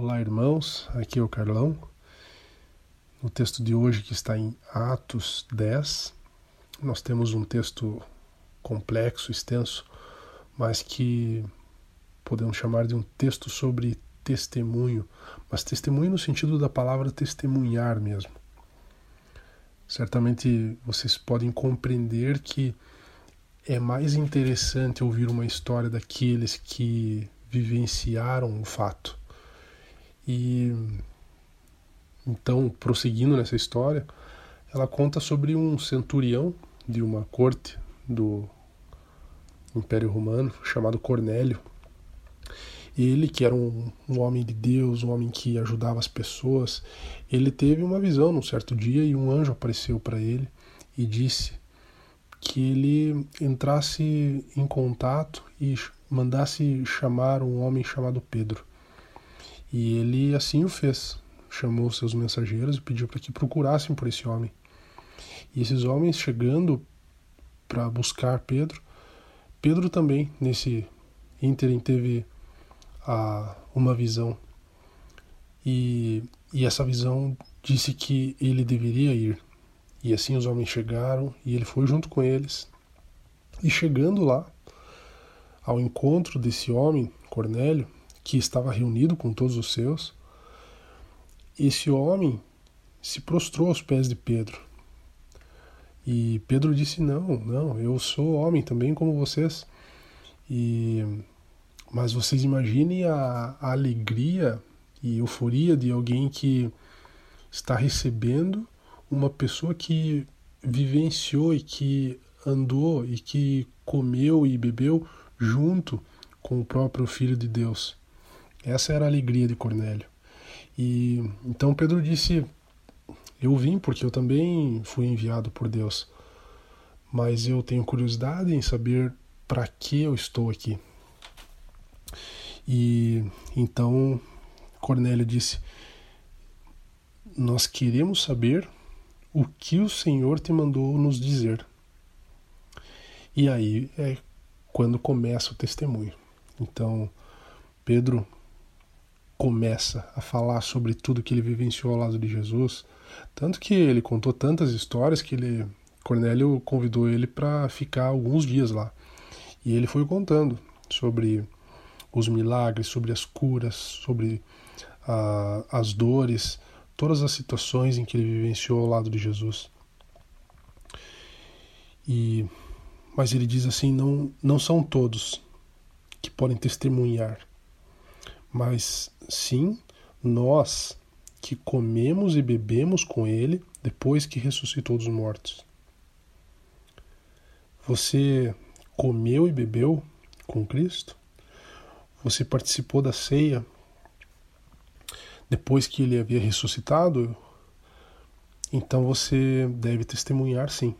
Olá, irmãos. Aqui é o Carlão. No texto de hoje, que está em Atos 10, nós temos um texto complexo, extenso, mas que podemos chamar de um texto sobre testemunho, mas testemunho no sentido da palavra testemunhar mesmo. Certamente vocês podem compreender que é mais interessante ouvir uma história daqueles que vivenciaram o fato e então, prosseguindo nessa história, ela conta sobre um centurião de uma corte do Império Romano chamado Cornélio. Ele, que era um, um, homem de Deus, um homem que ajudava as pessoas, ele teve uma visão num certo dia e um anjo apareceu para ele e disse que ele entrasse em contato e mandasse chamar um homem chamado Pedro. E ele assim o fez. Chamou seus mensageiros e pediu para que procurassem por esse homem. E esses homens chegando para buscar Pedro, Pedro também, nesse ínterim, teve a, uma visão. E, e essa visão disse que ele deveria ir. E assim os homens chegaram e ele foi junto com eles. E chegando lá, ao encontro desse homem, Cornélio, que estava reunido com todos os seus, esse homem se prostrou aos pés de Pedro. E Pedro disse: Não, não, eu sou homem também como vocês. E mas vocês imaginem a, a alegria e euforia de alguém que está recebendo uma pessoa que vivenciou e que andou e que comeu e bebeu junto com o próprio Filho de Deus. Essa era a alegria de Cornélio. E então Pedro disse: Eu vim porque eu também fui enviado por Deus, mas eu tenho curiosidade em saber para que eu estou aqui. E então Cornélio disse: Nós queremos saber o que o Senhor te mandou nos dizer. E aí é quando começa o testemunho. Então, Pedro começa a falar sobre tudo que ele vivenciou ao lado de Jesus, tanto que ele contou tantas histórias que ele Cornélio convidou ele para ficar alguns dias lá. E ele foi contando sobre os milagres, sobre as curas, sobre uh, as dores, todas as situações em que ele vivenciou ao lado de Jesus. E mas ele diz assim, não não são todos que podem testemunhar mas sim nós que comemos e bebemos com ele depois que ressuscitou dos mortos. Você comeu e bebeu com Cristo? Você participou da ceia depois que ele havia ressuscitado? Então você deve testemunhar sim.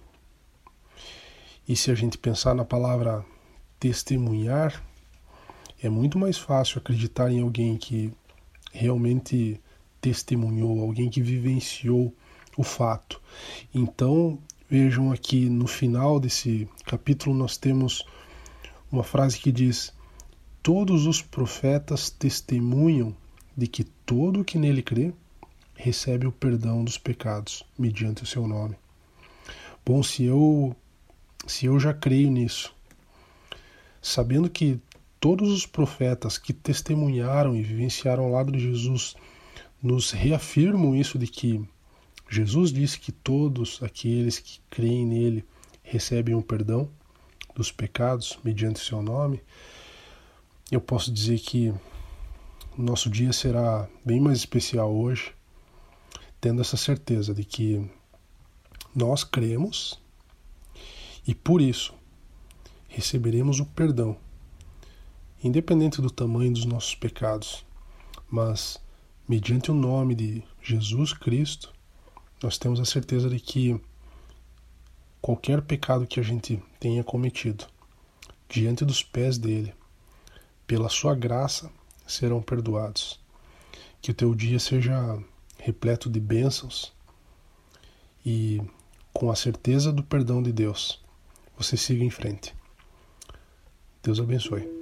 E se a gente pensar na palavra testemunhar, é muito mais fácil acreditar em alguém que realmente testemunhou, alguém que vivenciou o fato. Então, vejam aqui no final desse capítulo nós temos uma frase que diz: Todos os profetas testemunham de que todo o que nele crê recebe o perdão dos pecados mediante o seu nome. Bom, se eu se eu já creio nisso, sabendo que todos os profetas que testemunharam e vivenciaram ao lado de Jesus nos reafirmam isso de que Jesus disse que todos aqueles que creem nele recebem um perdão dos pecados mediante seu nome. Eu posso dizer que nosso dia será bem mais especial hoje, tendo essa certeza de que nós cremos e por isso receberemos o perdão independente do tamanho dos nossos pecados, mas mediante o nome de Jesus Cristo, nós temos a certeza de que qualquer pecado que a gente tenha cometido diante dos pés dele, pela sua graça, serão perdoados. Que o teu dia seja repleto de bênçãos e com a certeza do perdão de Deus, você siga em frente. Deus abençoe.